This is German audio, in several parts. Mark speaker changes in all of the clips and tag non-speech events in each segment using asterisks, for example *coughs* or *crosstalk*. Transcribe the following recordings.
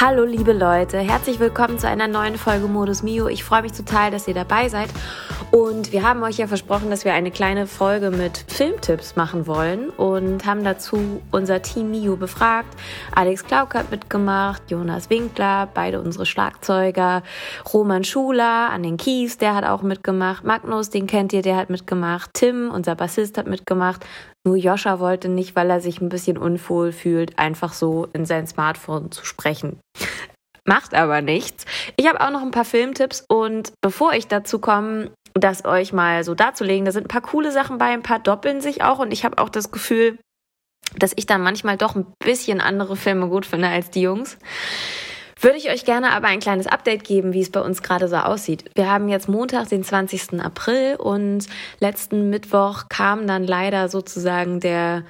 Speaker 1: Hallo liebe Leute, herzlich willkommen zu einer neuen Folge Modus Mio. Ich freue mich total, dass ihr dabei seid. Und wir haben euch ja versprochen, dass wir eine kleine Folge mit Filmtipps machen wollen und haben dazu unser Team Mio befragt. Alex Klauk hat mitgemacht, Jonas Winkler, beide unsere Schlagzeuger, Roman Schuler an den Keys, der hat auch mitgemacht, Magnus, den kennt ihr, der hat mitgemacht, Tim, unser Bassist, hat mitgemacht, nur Joscha wollte nicht, weil er sich ein bisschen unwohl fühlt, einfach so in sein Smartphone zu sprechen. Macht aber nichts. Ich habe auch noch ein paar Filmtipps und bevor ich dazu komme, das euch mal so darzulegen, da sind ein paar coole Sachen bei, ein paar doppeln sich auch und ich habe auch das Gefühl, dass ich dann manchmal doch ein bisschen andere Filme gut finde als die Jungs würde ich euch gerne aber ein kleines Update geben, wie es bei uns gerade so aussieht. Wir haben jetzt Montag, den 20. April und letzten Mittwoch kam dann leider sozusagen der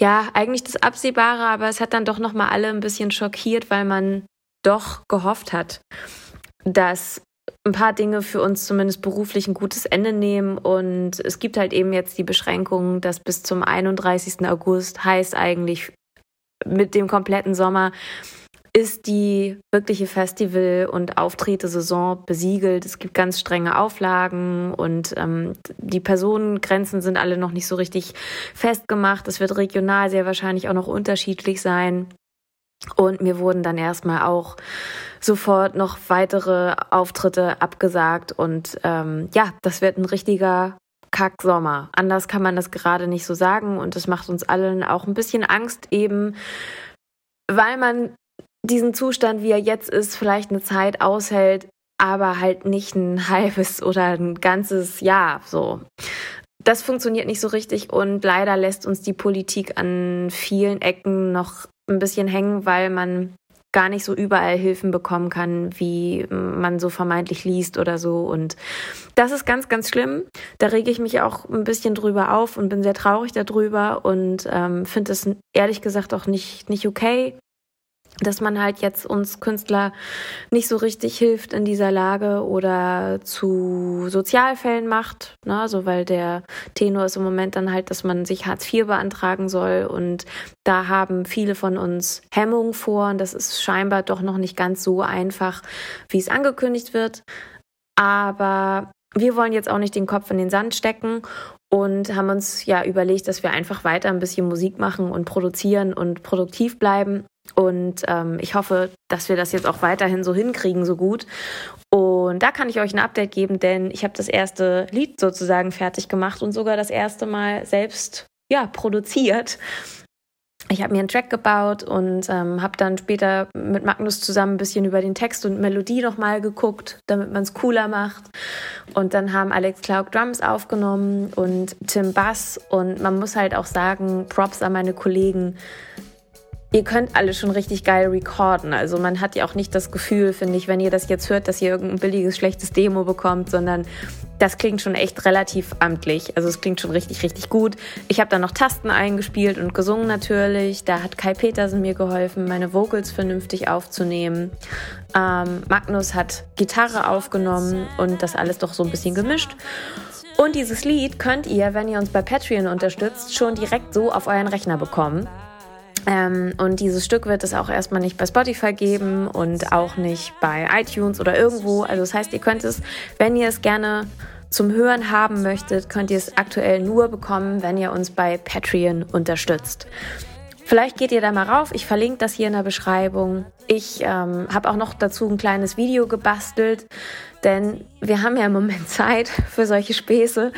Speaker 1: ja, eigentlich das Absehbare, aber es hat dann doch nochmal alle ein bisschen schockiert, weil man doch gehofft hat, dass ein paar Dinge für uns zumindest beruflich ein gutes Ende nehmen. Und es gibt halt eben jetzt die Beschränkung, dass bis zum 31. August heißt eigentlich mit dem kompletten Sommer ist die wirkliche Festival- und Auftrete-Saison besiegelt. Es gibt ganz strenge Auflagen und ähm, die Personengrenzen sind alle noch nicht so richtig festgemacht. Es wird regional sehr wahrscheinlich auch noch unterschiedlich sein. Und mir wurden dann erstmal auch sofort noch weitere Auftritte abgesagt. Und ähm, ja, das wird ein richtiger Kacksommer. Anders kann man das gerade nicht so sagen. Und es macht uns allen auch ein bisschen Angst, eben weil man diesen Zustand, wie er jetzt ist, vielleicht eine Zeit aushält, aber halt nicht ein *laughs* halbes oder ein ganzes Jahr so. Das funktioniert nicht so richtig und leider lässt uns die Politik an vielen Ecken noch ein bisschen hängen, weil man gar nicht so überall Hilfen bekommen kann, wie man so vermeintlich liest oder so. Und das ist ganz, ganz schlimm. Da rege ich mich auch ein bisschen drüber auf und bin sehr traurig darüber und ähm, finde es ehrlich gesagt auch nicht, nicht okay dass man halt jetzt uns Künstler nicht so richtig hilft in dieser Lage oder zu Sozialfällen macht, ne? so weil der Tenor ist im Moment dann halt, dass man sich Hartz IV beantragen soll und da haben viele von uns Hemmungen vor und das ist scheinbar doch noch nicht ganz so einfach, wie es angekündigt wird. Aber wir wollen jetzt auch nicht den Kopf in den Sand stecken und haben uns ja überlegt, dass wir einfach weiter ein bisschen Musik machen und produzieren und produktiv bleiben und ähm, ich hoffe, dass wir das jetzt auch weiterhin so hinkriegen, so gut. Und da kann ich euch ein Update geben, denn ich habe das erste Lied sozusagen fertig gemacht und sogar das erste Mal selbst ja, produziert. Ich habe mir einen Track gebaut und ähm, habe dann später mit Magnus zusammen ein bisschen über den Text und Melodie nochmal geguckt, damit man es cooler macht. Und dann haben Alex Clark Drums aufgenommen und Tim Bass. Und man muss halt auch sagen, Props an meine Kollegen, Ihr könnt alle schon richtig geil recorden. Also man hat ja auch nicht das Gefühl, finde ich, wenn ihr das jetzt hört, dass ihr irgendein billiges, schlechtes Demo bekommt, sondern das klingt schon echt relativ amtlich. Also es klingt schon richtig, richtig gut. Ich habe da noch Tasten eingespielt und gesungen natürlich. Da hat Kai Petersen mir geholfen, meine Vocals vernünftig aufzunehmen. Ähm, Magnus hat Gitarre aufgenommen und das alles doch so ein bisschen gemischt. Und dieses Lied könnt ihr, wenn ihr uns bei Patreon unterstützt, schon direkt so auf euren Rechner bekommen. Ähm, und dieses Stück wird es auch erstmal nicht bei Spotify geben und auch nicht bei iTunes oder irgendwo. Also das heißt, ihr könnt es, wenn ihr es gerne zum Hören haben möchtet, könnt ihr es aktuell nur bekommen, wenn ihr uns bei Patreon unterstützt. Vielleicht geht ihr da mal rauf. Ich verlinke das hier in der Beschreibung. Ich ähm, habe auch noch dazu ein kleines Video gebastelt, denn wir haben ja im Moment *laughs* Zeit für solche Späße.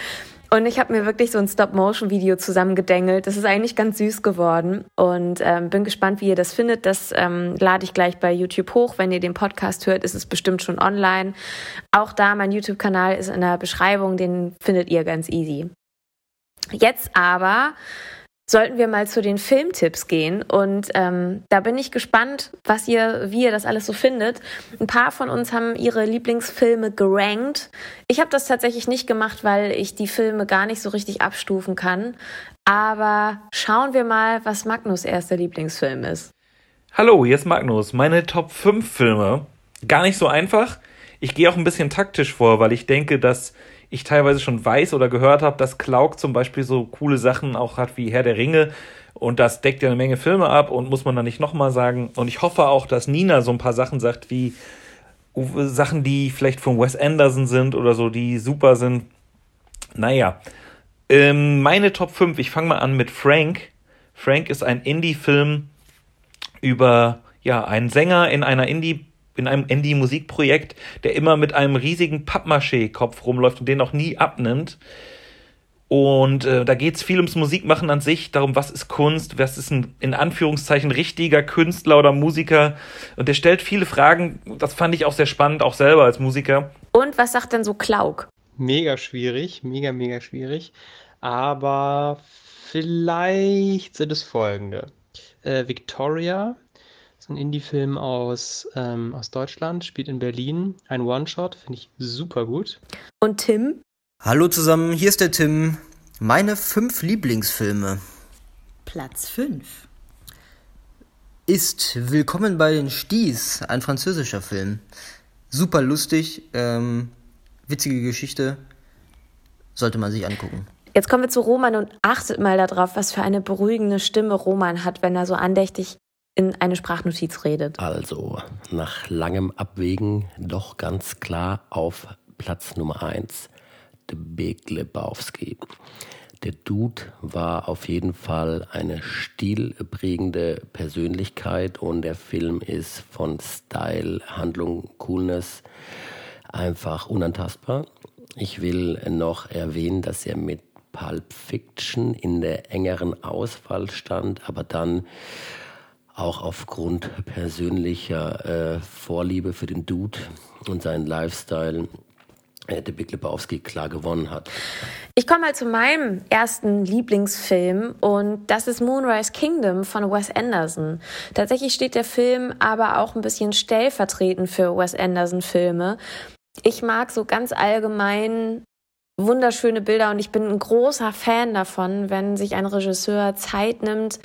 Speaker 1: Und ich habe mir wirklich so ein Stop-Motion-Video zusammengedengelt. Das ist eigentlich ganz süß geworden und ähm, bin gespannt, wie ihr das findet. Das ähm, lade ich gleich bei YouTube hoch. Wenn ihr den Podcast hört, ist es bestimmt schon online. Auch da, mein YouTube-Kanal ist in der Beschreibung, den findet ihr ganz easy. Jetzt aber sollten wir mal zu den Filmtipps gehen. Und ähm, da bin ich gespannt, was ihr, wie ihr das alles so findet. Ein paar von uns haben ihre Lieblingsfilme gerankt. Ich habe das tatsächlich nicht gemacht, weil ich die Filme gar nicht so richtig abstufen kann. Aber schauen wir mal, was Magnus erster Lieblingsfilm ist.
Speaker 2: Hallo, hier ist Magnus. Meine Top 5 Filme. Gar nicht so einfach. Ich gehe auch ein bisschen taktisch vor, weil ich denke, dass ich teilweise schon weiß oder gehört habe, dass Klauk zum Beispiel so coole Sachen auch hat wie Herr der Ringe, Und das deckt ja eine Menge Filme ab und muss man dann nicht nochmal sagen. Und ich hoffe auch, dass Nina so ein paar Sachen sagt, wie Sachen, die vielleicht von Wes Anderson sind oder so, die super sind. Naja, ähm, meine Top 5, ich fange mal an mit Frank. Frank ist ein Indie-Film über ja, einen Sänger in einer Indie- in einem Indie-Musikprojekt, der immer mit einem riesigen Pappmaché-Kopf rumläuft und den auch nie abnimmt. Und äh, da geht es viel ums Musikmachen an sich, darum, was ist Kunst, was ist ein in Anführungszeichen richtiger Künstler oder Musiker. Und der stellt viele Fragen, das fand ich auch sehr spannend, auch selber als Musiker.
Speaker 1: Und was sagt denn so Klauk?
Speaker 3: Mega schwierig, mega, mega schwierig. Aber vielleicht sind es folgende. Äh, Victoria ein Indie-Film aus, ähm, aus Deutschland, spielt in Berlin. Ein One-Shot, finde ich super gut.
Speaker 1: Und Tim?
Speaker 4: Hallo zusammen, hier ist der Tim. Meine fünf Lieblingsfilme.
Speaker 5: Platz 5
Speaker 4: ist Willkommen bei den Sties, ein französischer Film. Super lustig, ähm, witzige Geschichte, sollte man sich angucken.
Speaker 1: Jetzt kommen wir zu Roman und achtet mal darauf, was für eine beruhigende Stimme Roman hat, wenn er so andächtig in eine Sprachnotiz redet.
Speaker 6: Also, nach langem Abwägen doch ganz klar auf Platz Nummer 1 The Big Lebowski. Der Dude war auf jeden Fall eine stilprägende Persönlichkeit und der Film ist von Style, Handlung, Coolness einfach unantastbar. Ich will noch erwähnen, dass er mit Pulp Fiction in der engeren Auswahl stand, aber dann auch aufgrund persönlicher äh, Vorliebe für den Dude und seinen Lifestyle äh, der Big Lebowski klar gewonnen hat.
Speaker 1: Ich komme mal zu meinem ersten Lieblingsfilm und das ist Moonrise Kingdom von Wes Anderson. Tatsächlich steht der Film aber auch ein bisschen stellvertretend für Wes Anderson Filme. Ich mag so ganz allgemein wunderschöne Bilder und ich bin ein großer Fan davon, wenn sich ein Regisseur Zeit nimmt,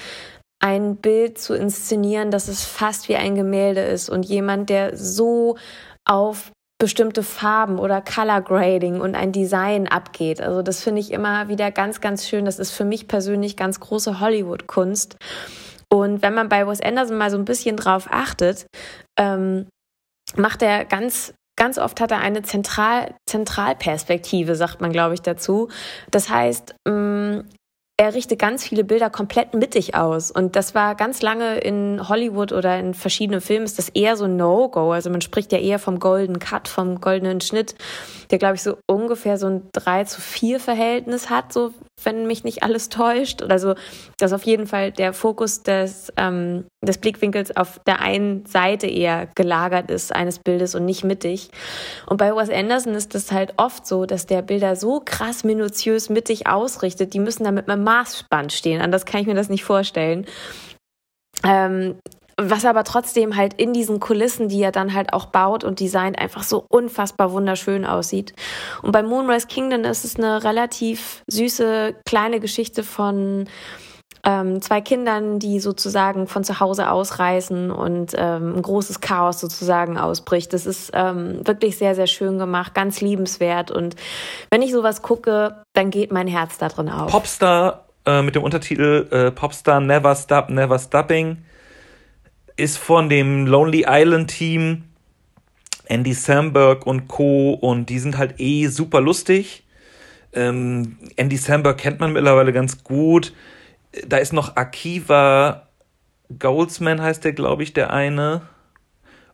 Speaker 1: ein Bild zu inszenieren, dass es fast wie ein Gemälde ist und jemand, der so auf bestimmte Farben oder Color Grading und ein Design abgeht. Also das finde ich immer wieder ganz, ganz schön. Das ist für mich persönlich ganz große Hollywood-Kunst. Und wenn man bei Wes Anderson mal so ein bisschen drauf achtet, ähm, macht er ganz ganz oft hat er eine Zentral Zentralperspektive, sagt man, glaube ich, dazu. Das heißt, mm, er richtet ganz viele Bilder komplett mittig aus. Und das war ganz lange in Hollywood oder in verschiedenen Filmen ist das eher so ein No-Go. Also man spricht ja eher vom Golden Cut, vom goldenen Schnitt, der, glaube ich, so ungefähr so ein 3 zu 4 Verhältnis hat, so wenn mich nicht alles täuscht. Also dass auf jeden Fall der Fokus des, ähm, des Blickwinkels auf der einen Seite eher gelagert ist eines Bildes und nicht mittig. Und bei Wes Anderson ist das halt oft so, dass der Bilder so krass minutiös mittig ausrichtet, die müssen da mit einem Maßband stehen. Anders kann ich mir das nicht vorstellen. Ähm, was aber trotzdem halt in diesen Kulissen, die er dann halt auch baut und designt, einfach so unfassbar wunderschön aussieht. Und bei Moonrise Kingdom ist es eine relativ süße kleine Geschichte von ähm, zwei Kindern, die sozusagen von zu Hause ausreißen und ähm, ein großes Chaos sozusagen ausbricht. Das ist ähm, wirklich sehr, sehr schön gemacht, ganz liebenswert. Und wenn ich sowas gucke, dann geht mein Herz da drin auf.
Speaker 2: Popstar äh, mit dem Untertitel äh, Popstar Never Stop, Never Stopping ist von dem Lonely Island Team Andy Samberg und Co. und die sind halt eh super lustig. Ähm, Andy Samberg kennt man mittlerweile ganz gut da ist noch Akiva Goldsman heißt der, glaube ich, der eine.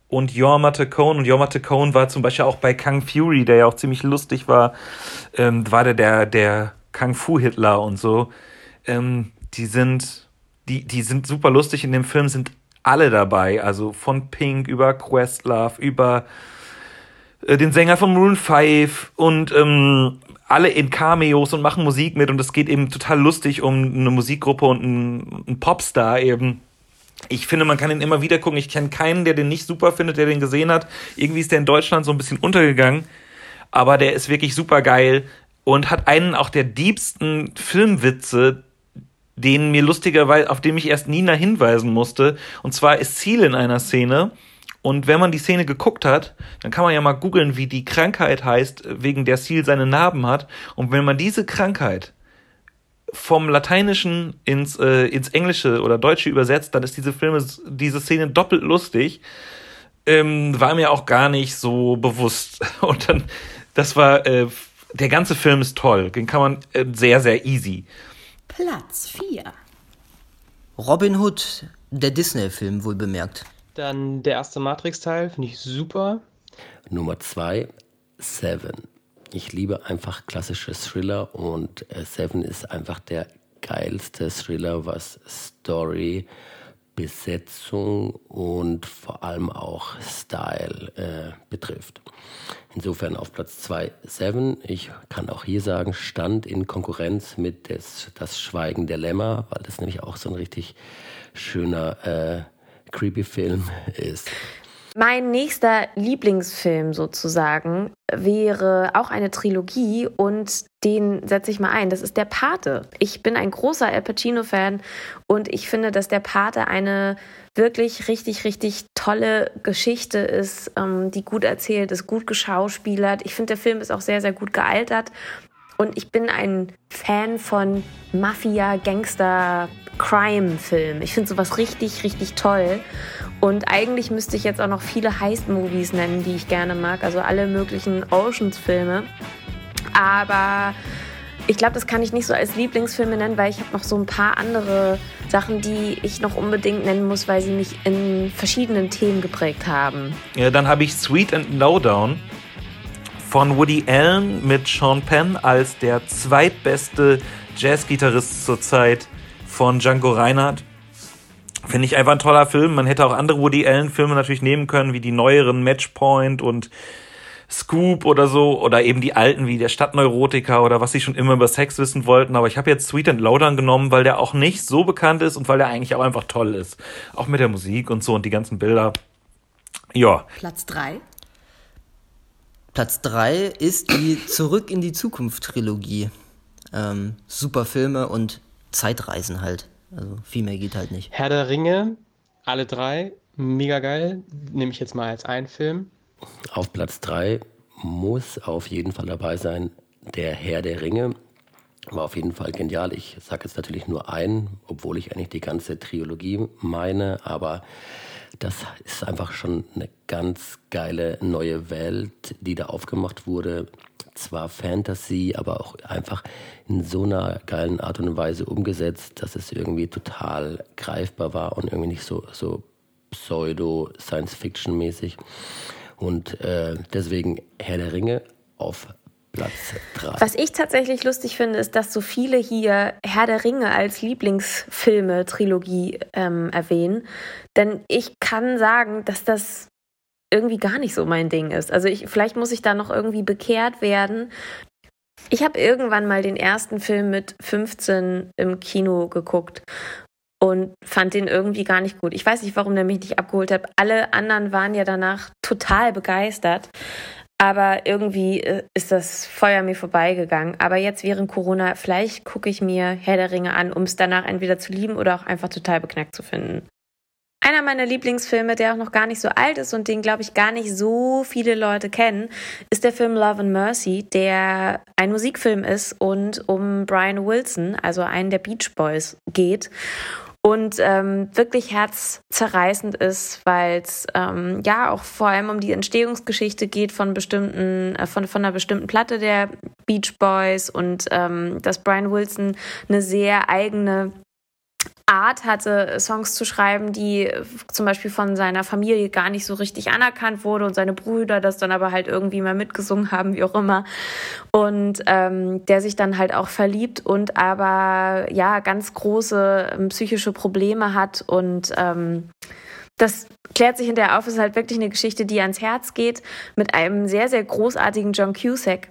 Speaker 2: Und Jorma Tacone. Und Jorma Tacone war zum Beispiel auch bei Kung Fury, der ja auch ziemlich lustig war. Ähm, war der, der, der Kung Fu Hitler und so. Ähm, die sind, die, die sind super lustig in dem Film, sind alle dabei. Also von Pink über Questlove, über äh, den Sänger von Maroon 5 und ähm, alle in Cameos und machen Musik mit und es geht eben total lustig um eine Musikgruppe und einen, einen Popstar eben. Ich finde, man kann ihn immer wieder gucken. Ich kenne keinen, der den nicht super findet, der den gesehen hat. Irgendwie ist der in Deutschland so ein bisschen untergegangen. Aber der ist wirklich super geil und hat einen auch der diebsten Filmwitze, den mir lustigerweise, auf dem ich erst Nina hinweisen musste. Und zwar ist Ziel in einer Szene, und wenn man die Szene geguckt hat, dann kann man ja mal googeln, wie die Krankheit heißt, wegen der Seal seine Narben hat. Und wenn man diese Krankheit vom Lateinischen ins, äh, ins Englische oder Deutsche übersetzt, dann ist diese Filme, diese Szene doppelt lustig. Ähm, war mir auch gar nicht so bewusst. *laughs* Und dann, das war, äh, der ganze Film ist toll. Den kann man äh, sehr, sehr easy.
Speaker 5: Platz 4.
Speaker 4: Robin Hood, der Disney-Film, wohl bemerkt.
Speaker 3: Dann der erste Matrix-Teil, finde ich super.
Speaker 6: Nummer zwei, Seven. Ich liebe einfach klassische Thriller und äh, Seven ist einfach der geilste Thriller, was Story, Besetzung und vor allem auch Style äh, betrifft. Insofern auf Platz 2 Seven. Ich kann auch hier sagen, stand in Konkurrenz mit des, Das Schweigen der Lämmer, weil das nämlich auch so ein richtig schöner äh, creepy Film *laughs* ist.
Speaker 1: Mein nächster Lieblingsfilm sozusagen wäre auch eine Trilogie und den setze ich mal ein. Das ist Der Pate. Ich bin ein großer Al Pacino-Fan und ich finde, dass Der Pate eine wirklich richtig, richtig tolle Geschichte ist, ähm, die gut erzählt ist, gut geschauspielert. Ich finde, der Film ist auch sehr, sehr gut gealtert. Und ich bin ein Fan von Mafia, Gangster, Crime-Filmen. Ich finde sowas richtig, richtig toll. Und eigentlich müsste ich jetzt auch noch viele Heist-Movies nennen, die ich gerne mag. Also alle möglichen Oceans-Filme. Aber ich glaube, das kann ich nicht so als Lieblingsfilme nennen, weil ich habe noch so ein paar andere Sachen, die ich noch unbedingt nennen muss, weil sie mich in verschiedenen Themen geprägt haben.
Speaker 2: Ja, dann habe ich Sweet and Lowdown von Woody Allen mit Sean Penn als der zweitbeste Jazzgitarrist zurzeit von Django Reinhardt. Finde ich einfach ein toller Film. Man hätte auch andere Woody Allen-Filme natürlich nehmen können, wie die neueren Matchpoint und Scoop oder so, oder eben die alten wie der Stadtneurotiker oder was sie schon immer über Sex wissen wollten. Aber ich habe jetzt Sweet and Lowdown genommen, weil der auch nicht so bekannt ist und weil der eigentlich auch einfach toll ist. Auch mit der Musik und so und die ganzen Bilder. Ja.
Speaker 5: Platz 3.
Speaker 4: Platz 3 ist die *coughs* Zurück in die Zukunft Trilogie. Ähm, super Filme und Zeitreisen halt. Also viel mehr geht halt nicht.
Speaker 3: Herr der Ringe, alle drei, mega geil. Nehme ich jetzt mal als einen Film.
Speaker 6: Auf Platz 3 muss auf jeden Fall dabei sein Der Herr der Ringe. War auf jeden Fall genial. Ich sage jetzt natürlich nur einen, obwohl ich eigentlich die ganze Trilogie meine, aber das ist einfach schon eine ganz geile neue Welt, die da aufgemacht wurde. Zwar Fantasy, aber auch einfach in so einer geilen Art und Weise umgesetzt, dass es irgendwie total greifbar war und irgendwie nicht so, so pseudo-Science-Fiction-mäßig. Und äh, deswegen Herr der Ringe auf Platz 3.
Speaker 1: Was ich tatsächlich lustig finde, ist, dass so viele hier Herr der Ringe als Lieblingsfilme, Trilogie ähm, erwähnen. Denn ich kann sagen, dass das irgendwie gar nicht so mein Ding ist. Also ich, vielleicht muss ich da noch irgendwie bekehrt werden. Ich habe irgendwann mal den ersten Film mit 15 im Kino geguckt und fand den irgendwie gar nicht gut. Ich weiß nicht, warum der mich nicht abgeholt hat. Alle anderen waren ja danach total begeistert. Aber irgendwie äh, ist das Feuer mir vorbeigegangen. Aber jetzt während Corona, vielleicht gucke ich mir Herr der Ringe an, um es danach entweder zu lieben oder auch einfach total beknackt zu finden. Einer meiner Lieblingsfilme, der auch noch gar nicht so alt ist und den, glaube ich, gar nicht so viele Leute kennen, ist der Film Love and Mercy, der ein Musikfilm ist und um Brian Wilson, also einen der Beach Boys, geht und ähm, wirklich herzzerreißend ist, weil es ähm, ja auch vor allem um die Entstehungsgeschichte geht von bestimmten, äh, von, von einer bestimmten Platte der Beach Boys und ähm, dass Brian Wilson eine sehr eigene Art hatte, Songs zu schreiben, die zum Beispiel von seiner Familie gar nicht so richtig anerkannt wurde und seine Brüder das dann aber halt irgendwie mal mitgesungen haben, wie auch immer. Und ähm, der sich dann halt auch verliebt und aber ja ganz große ähm, psychische Probleme hat und ähm, das klärt sich hinterher auf, es ist halt wirklich eine Geschichte, die ans Herz geht, mit einem sehr, sehr großartigen John Cusack,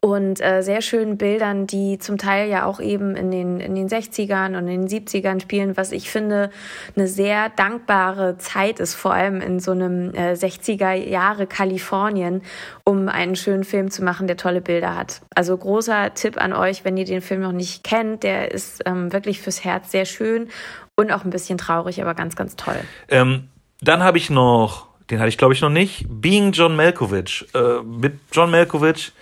Speaker 1: und äh, sehr schönen Bildern, die zum Teil ja auch eben in den, in den 60ern und in den 70ern spielen, was ich finde eine sehr dankbare Zeit ist, vor allem in so einem äh, 60er Jahre Kalifornien, um einen schönen Film zu machen, der tolle Bilder hat. Also großer Tipp an euch, wenn ihr den Film noch nicht kennt, der ist ähm, wirklich fürs Herz sehr schön und auch ein bisschen traurig, aber ganz, ganz toll.
Speaker 2: Ähm, dann habe ich noch, den hatte ich glaube ich noch nicht, Being John Malkovich. Äh, mit John Malkovich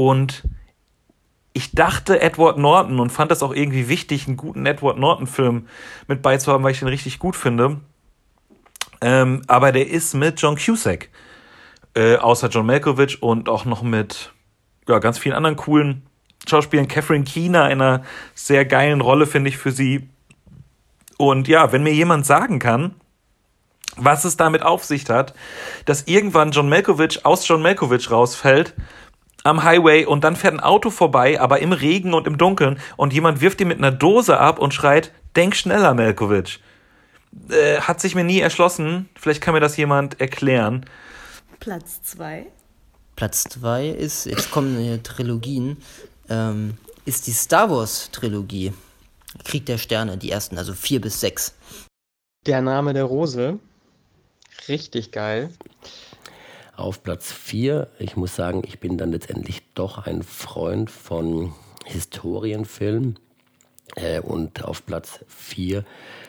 Speaker 2: und ich dachte Edward Norton und fand das auch irgendwie wichtig, einen guten Edward Norton-Film mit beizuhaben, weil ich den richtig gut finde. Ähm, aber der ist mit John Cusack. Äh, außer John Malkovich und auch noch mit ja, ganz vielen anderen coolen Schauspielern. Catherine Keener in einer sehr geilen Rolle, finde ich, für sie. Und ja, wenn mir jemand sagen kann, was es damit auf sich hat, dass irgendwann John Malkovich aus John Malkovich rausfällt am Highway und dann fährt ein Auto vorbei, aber im Regen und im Dunkeln und jemand wirft ihn mit einer Dose ab und schreit, denk schneller, Malkovich. Äh, hat sich mir nie erschlossen. Vielleicht kann mir das jemand erklären.
Speaker 5: Platz 2.
Speaker 4: Platz 2 ist, jetzt kommen Trilogien, ähm, ist die Star Wars Trilogie. Krieg der Sterne, die ersten, also 4 bis 6.
Speaker 3: Der Name der Rose. Richtig geil.
Speaker 6: Auf Platz 4, ich muss sagen, ich bin dann letztendlich doch ein Freund von Historienfilmen. Äh, und auf Platz 4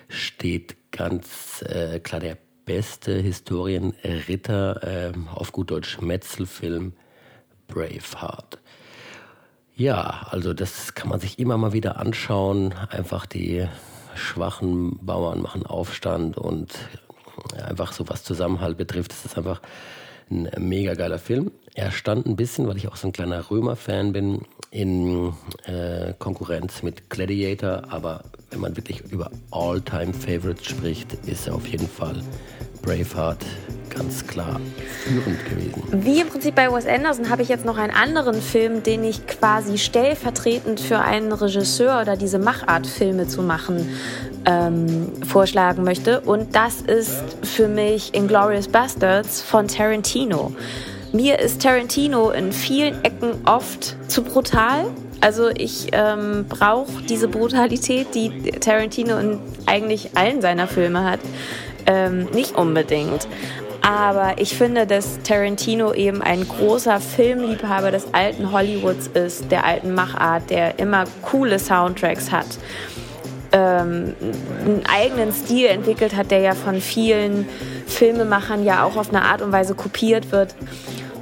Speaker 6: steht ganz äh, klar der beste Historienritter, äh, auf gut Deutsch Metzelfilm, Braveheart. Ja, also das kann man sich immer mal wieder anschauen. Einfach die schwachen Bauern machen Aufstand und einfach so was Zusammenhalt betrifft, das ist einfach ein mega geiler Film. Er stand ein bisschen, weil ich auch so ein kleiner Römer-Fan bin, in äh, Konkurrenz mit Gladiator, aber wenn man wirklich über All-Time-Favorites spricht, ist er auf jeden Fall Braveheart ganz klar führend gewesen.
Speaker 1: Wie im Prinzip bei Wes Anderson habe ich jetzt noch einen anderen Film, den ich quasi stellvertretend für einen Regisseur oder diese Machart Filme zu machen ähm, vorschlagen möchte. Und das ist für mich Inglorious Bastards von Tarantino. Mir ist Tarantino in vielen Ecken oft zu brutal. Also ich ähm, brauche diese Brutalität, die Tarantino in eigentlich allen seiner Filme hat, ähm, nicht unbedingt. Aber ich finde, dass Tarantino eben ein großer Filmliebhaber des alten Hollywoods ist, der alten Machart, der immer coole Soundtracks hat ähm, einen eigenen Stil entwickelt hat, der ja von vielen Filmemachern ja auch auf eine Art und Weise kopiert wird.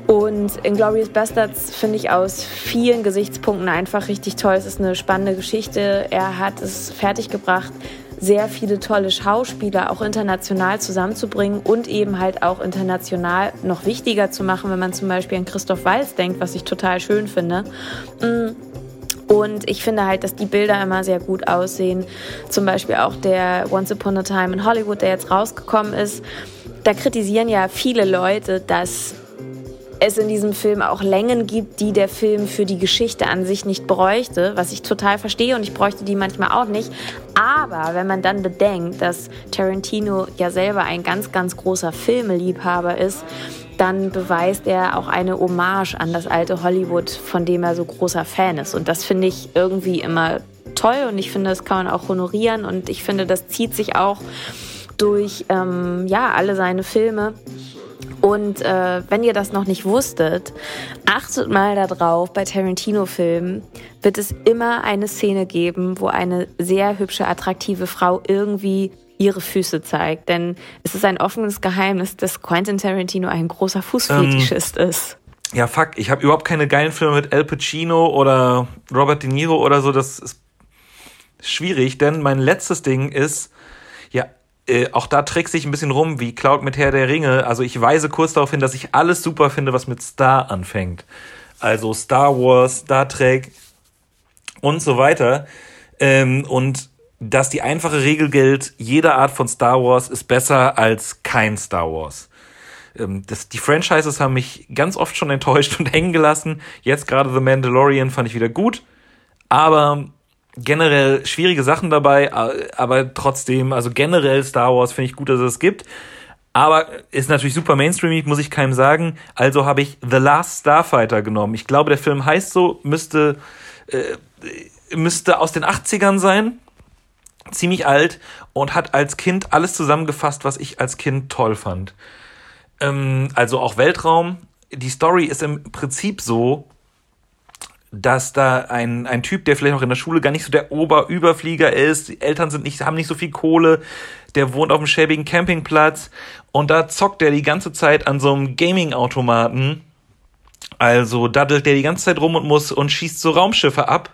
Speaker 1: Und Inglourious Bastards finde ich aus vielen Gesichtspunkten einfach richtig toll. Es ist eine spannende Geschichte. Er hat es fertiggebracht, sehr viele tolle Schauspieler auch international zusammenzubringen und eben halt auch international noch wichtiger zu machen, wenn man zum Beispiel an Christoph Walz denkt, was ich total schön finde. Mm. Und ich finde halt, dass die Bilder immer sehr gut aussehen. Zum Beispiel auch der Once Upon a Time in Hollywood, der jetzt rausgekommen ist. Da kritisieren ja viele Leute, dass es in diesem Film auch Längen gibt, die der Film für die Geschichte an sich nicht bräuchte, was ich total verstehe und ich bräuchte die manchmal auch nicht. Aber wenn man dann bedenkt, dass Tarantino ja selber ein ganz, ganz großer Filmeliebhaber ist, dann beweist er auch eine Hommage an das alte Hollywood, von dem er so großer Fan ist. Und das finde ich irgendwie immer toll und ich finde, das kann man auch honorieren und ich finde, das zieht sich auch durch ähm, ja, alle seine Filme. Und äh, wenn ihr das noch nicht wusstet, achtet mal darauf, bei Tarantino-Filmen wird es immer eine Szene geben, wo eine sehr hübsche, attraktive Frau irgendwie ihre Füße zeigt. Denn es ist ein offenes Geheimnis, dass Quentin Tarantino ein großer Fußfetischist ähm, ist.
Speaker 2: Ja, fuck, ich habe überhaupt keine geilen Filme mit Al Pacino oder Robert De Niro oder so. Das ist schwierig, denn mein letztes Ding ist, ja, äh, auch da trickse ich ein bisschen rum, wie Cloud mit Herr der Ringe. Also ich weise kurz darauf hin, dass ich alles super finde, was mit Star anfängt. Also Star Wars, Star Trek und so weiter. Ähm, und dass die einfache Regel gilt, jede Art von Star Wars ist besser als kein Star Wars. Ähm, das, die Franchises haben mich ganz oft schon *laughs* enttäuscht und hängen gelassen. Jetzt gerade The Mandalorian fand ich wieder gut. Aber generell schwierige Sachen dabei, aber trotzdem, also generell Star Wars finde ich gut, dass es es gibt. Aber ist natürlich super mainstreamig, muss ich keinem sagen. Also habe ich The Last Starfighter genommen. Ich glaube, der Film heißt so, müsste, äh, müsste aus den 80ern sein ziemlich alt und hat als Kind alles zusammengefasst, was ich als Kind toll fand. Ähm, also auch Weltraum. Die Story ist im Prinzip so, dass da ein, ein Typ, der vielleicht noch in der Schule gar nicht so der Oberüberflieger ist, die Eltern sind nicht, haben nicht so viel Kohle, der wohnt auf einem schäbigen Campingplatz und da zockt er die ganze Zeit an so einem Gaming-Automaten Also daddelt der die ganze Zeit rum und muss und schießt so Raumschiffe ab.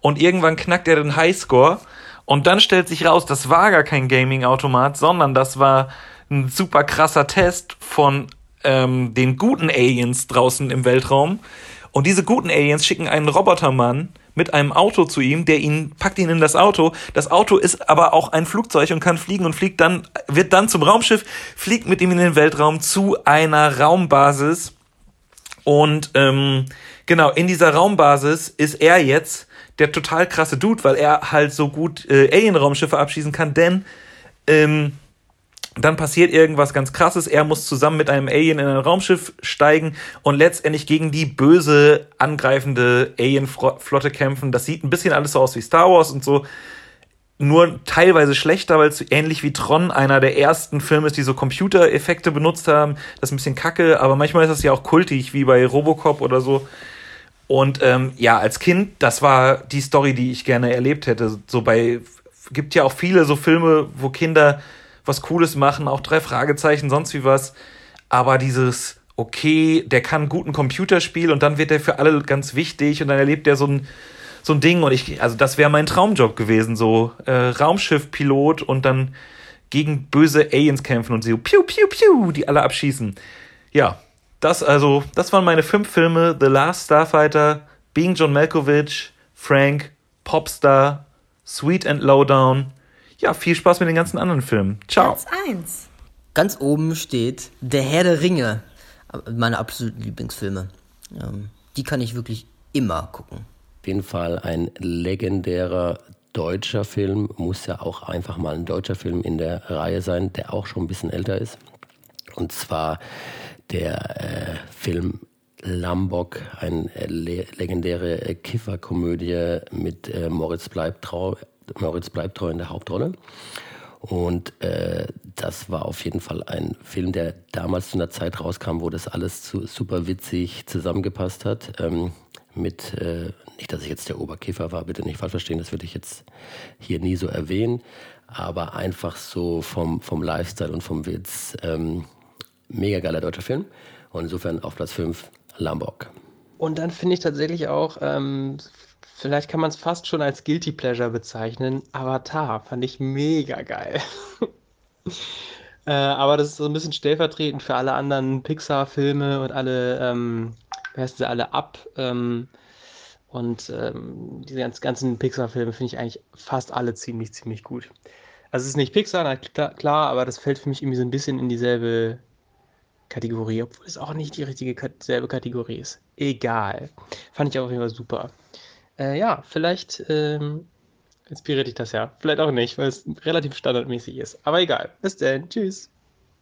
Speaker 2: Und irgendwann knackt er den Highscore. Und dann stellt sich raus, das war gar kein Gaming-Automat, sondern das war ein super krasser Test von ähm, den guten Aliens draußen im Weltraum. Und diese guten Aliens schicken einen Robotermann mit einem Auto zu ihm, der ihn packt ihn in das Auto. Das Auto ist aber auch ein Flugzeug und kann fliegen und fliegt dann wird dann zum Raumschiff, fliegt mit ihm in den Weltraum zu einer Raumbasis. Und ähm, genau in dieser Raumbasis ist er jetzt der total krasse Dude, weil er halt so gut äh, Alien-Raumschiffe abschießen kann, denn ähm, dann passiert irgendwas ganz krasses. Er muss zusammen mit einem Alien in ein Raumschiff steigen und letztendlich gegen die böse angreifende Alien-Flotte kämpfen. Das sieht ein bisschen alles so aus wie Star Wars und so. Nur teilweise schlechter, weil es ähnlich wie Tron einer der ersten Filme ist, die so Computereffekte benutzt haben. Das ist ein bisschen kacke, aber manchmal ist das ja auch kultig, wie bei Robocop oder so. Und ähm, ja, als Kind, das war die Story, die ich gerne erlebt hätte. So bei, gibt ja auch viele so Filme, wo Kinder was Cooles machen, auch drei Fragezeichen, sonst wie was. Aber dieses, okay, der kann guten Computerspiel und dann wird der für alle ganz wichtig und dann erlebt er so ein, so ein Ding und ich, also das wäre mein Traumjob gewesen, so äh, Raumschiffpilot und dann gegen böse Aliens kämpfen und sie so piu, piu, piu, die alle abschießen. Ja, das also, das waren meine fünf Filme: The Last Starfighter, Being John Malkovich, Frank, Popstar, Sweet and Lowdown, ja, viel Spaß mit den ganzen anderen Filmen. Ciao.
Speaker 5: Platz 1.
Speaker 4: Ganz oben steht Der Herr der Ringe. Meine absoluten Lieblingsfilme. Ähm, die kann ich wirklich immer gucken.
Speaker 6: Auf jeden Fall ein legendärer deutscher Film. Muss ja auch einfach mal ein deutscher Film in der Reihe sein, der auch schon ein bisschen älter ist. Und zwar der äh, Film Lambok, eine äh, le legendäre äh, Kifferkomödie mit äh, Moritz Bleibtreu Moritz bleibt treu in der Hauptrolle. Und äh, das war auf jeden Fall ein Film, der damals zu einer Zeit rauskam, wo das alles zu, super witzig zusammengepasst hat. Ähm, mit, äh, nicht, dass ich jetzt der Oberkäfer war, bitte nicht falsch verstehen, das würde ich jetzt hier nie so erwähnen, aber einfach so vom, vom Lifestyle und vom Witz. Ähm, mega geiler deutscher Film. Und insofern auf Platz 5 Lambok.
Speaker 3: Und dann finde ich tatsächlich auch ähm, Vielleicht kann man es fast schon als Guilty Pleasure bezeichnen. Avatar fand ich mega geil. *laughs* äh, aber das ist so ein bisschen stellvertretend für alle anderen Pixar-Filme und alle, ähm, wie heißen sie, alle ab. Ähm, und ähm, diese ganz, ganzen Pixar-Filme finde ich eigentlich fast alle ziemlich, ziemlich gut. Also es ist nicht Pixar, na, klar, klar, aber das fällt für mich irgendwie so ein bisschen in dieselbe Kategorie, obwohl es auch nicht die richtige selbe Kategorie ist. Egal. Fand ich auf jeden Fall super. Äh, ja, vielleicht ähm, inspiriert dich das ja. Vielleicht auch nicht, weil es relativ standardmäßig ist. Aber egal. Bis dann. Tschüss.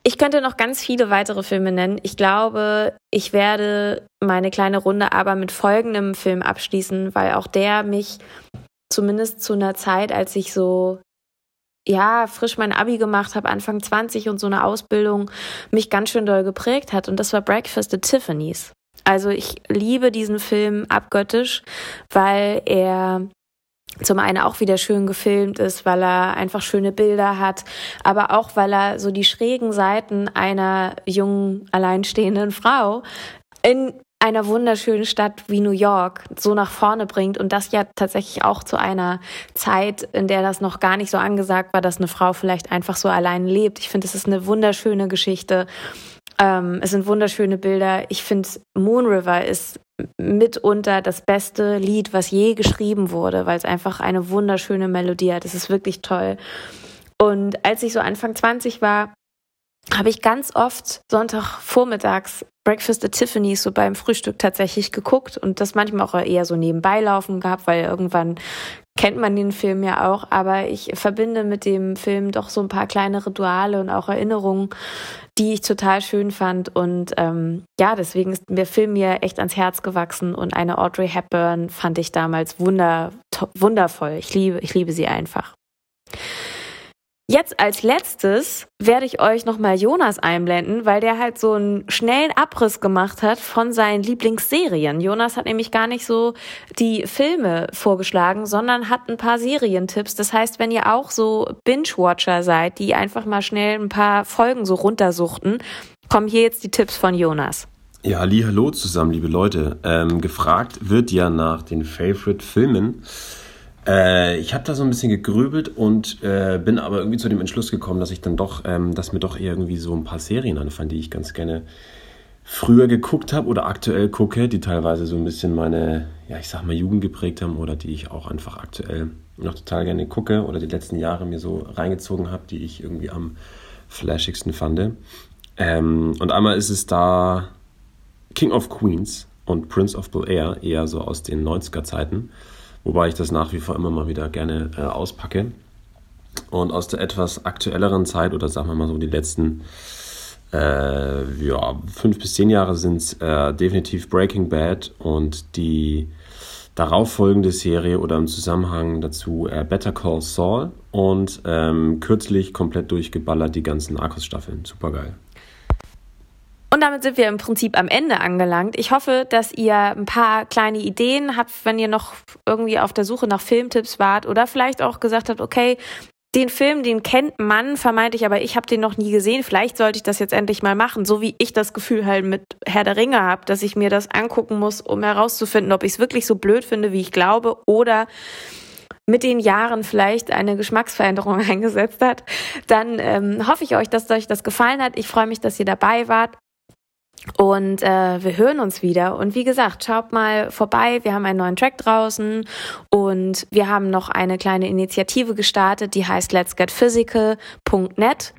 Speaker 1: Ich könnte noch ganz viele weitere Filme nennen. Ich glaube, ich werde meine kleine Runde aber mit folgendem Film abschließen, weil auch der mich zumindest zu einer Zeit, als ich so ja, frisch mein Abi gemacht habe, Anfang 20 und so eine Ausbildung mich ganz schön doll geprägt hat. Und das war Breakfast at Tiffany's. Also ich liebe diesen Film abgöttisch, weil er zum einen auch wieder schön gefilmt ist, weil er einfach schöne Bilder hat, aber auch weil er so die schrägen Seiten einer jungen, alleinstehenden Frau in einer wunderschönen Stadt wie New York so nach vorne bringt und das ja tatsächlich auch zu einer Zeit, in der das noch gar nicht so angesagt war, dass eine Frau vielleicht einfach so allein lebt. Ich finde, es ist eine wunderschöne Geschichte ähm, es sind wunderschöne Bilder. Ich finde, Moon River ist mitunter das beste Lied, was je geschrieben wurde, weil es einfach eine wunderschöne Melodie hat. Es ist wirklich toll. Und als ich so Anfang 20 war, habe ich ganz oft Sonntagvormittags Breakfast at Tiffany's so beim Frühstück tatsächlich geguckt und das manchmal auch eher so nebenbei laufen gehabt, weil irgendwann kennt man den Film ja auch, aber ich verbinde mit dem Film doch so ein paar kleine Rituale und auch Erinnerungen, die ich total schön fand und ähm, ja, deswegen ist der Film mir echt ans Herz gewachsen und eine Audrey Hepburn fand ich damals wunder, wundervoll. Ich liebe, ich liebe sie einfach. Jetzt als letztes werde ich euch nochmal Jonas einblenden, weil der halt so einen schnellen Abriss gemacht hat von seinen Lieblingsserien. Jonas hat nämlich gar nicht so die Filme vorgeschlagen, sondern hat ein paar Serientipps. Das heißt, wenn ihr auch so Binge-Watcher seid, die einfach mal schnell ein paar Folgen so runtersuchten, kommen hier jetzt die Tipps von Jonas.
Speaker 7: Ja, hallo zusammen, liebe Leute. Ähm, gefragt wird ja nach den Favorite-Filmen. Äh, ich habe da so ein bisschen gegrübelt und äh, bin aber irgendwie zu dem Entschluss gekommen, dass ich dann doch, ähm, dass mir doch irgendwie so ein paar Serien anfallen, die ich ganz gerne früher geguckt habe oder aktuell gucke, die teilweise so ein bisschen meine, ja, ich sag mal, Jugend geprägt haben oder die ich auch einfach aktuell noch total gerne gucke oder die letzten Jahre mir so reingezogen habe, die ich irgendwie am flashigsten fand. Ähm, und einmal ist es da King of Queens und Prince of Bel Air, eher so aus den 90er Zeiten, wobei ich das nach wie vor immer mal wieder gerne äh, auspacke. Und aus der etwas aktuelleren Zeit oder sagen wir mal so die letzten äh, ja, fünf bis zehn Jahre sind es äh, definitiv Breaking Bad und die darauffolgende Serie oder im Zusammenhang dazu äh, Better Call Saul und ähm, kürzlich komplett durchgeballert die ganzen Narcos-Staffeln. Supergeil.
Speaker 1: Und damit sind wir im Prinzip am Ende angelangt. Ich hoffe, dass ihr ein paar kleine Ideen habt, wenn ihr noch irgendwie auf der Suche nach Filmtipps wart oder vielleicht auch gesagt habt, okay, den Film, den kennt man vermeintlich, aber ich habe den noch nie gesehen. Vielleicht sollte ich das jetzt endlich mal machen, so wie ich das Gefühl halt mit Herr der Ringe habe, dass ich mir das angucken muss, um herauszufinden, ob ich es wirklich so blöd finde, wie ich glaube, oder mit den Jahren vielleicht eine Geschmacksveränderung *laughs* eingesetzt hat, dann ähm, hoffe ich euch, dass euch das gefallen hat. Ich freue mich, dass ihr dabei wart. Und äh, wir hören uns wieder. Und wie gesagt, schaut mal vorbei. Wir haben einen neuen Track draußen und wir haben noch eine kleine Initiative gestartet, die heißt Let's Get Physical.net.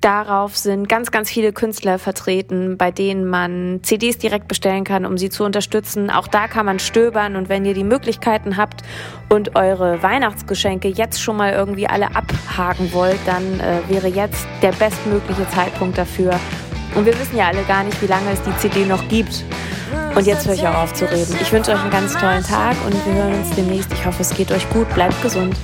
Speaker 1: Darauf sind ganz, ganz viele Künstler vertreten, bei denen man CDs direkt bestellen kann, um sie zu unterstützen. Auch da kann man stöbern und wenn ihr die Möglichkeiten habt und eure Weihnachtsgeschenke jetzt schon mal irgendwie alle abhaken wollt, dann äh, wäre jetzt der bestmögliche Zeitpunkt dafür. Und wir wissen ja alle gar nicht, wie lange es die CD noch gibt. Und jetzt höre ich auch auf zu reden. Ich wünsche euch einen ganz tollen Tag und wir hören uns demnächst. Ich hoffe, es geht euch gut. Bleibt gesund.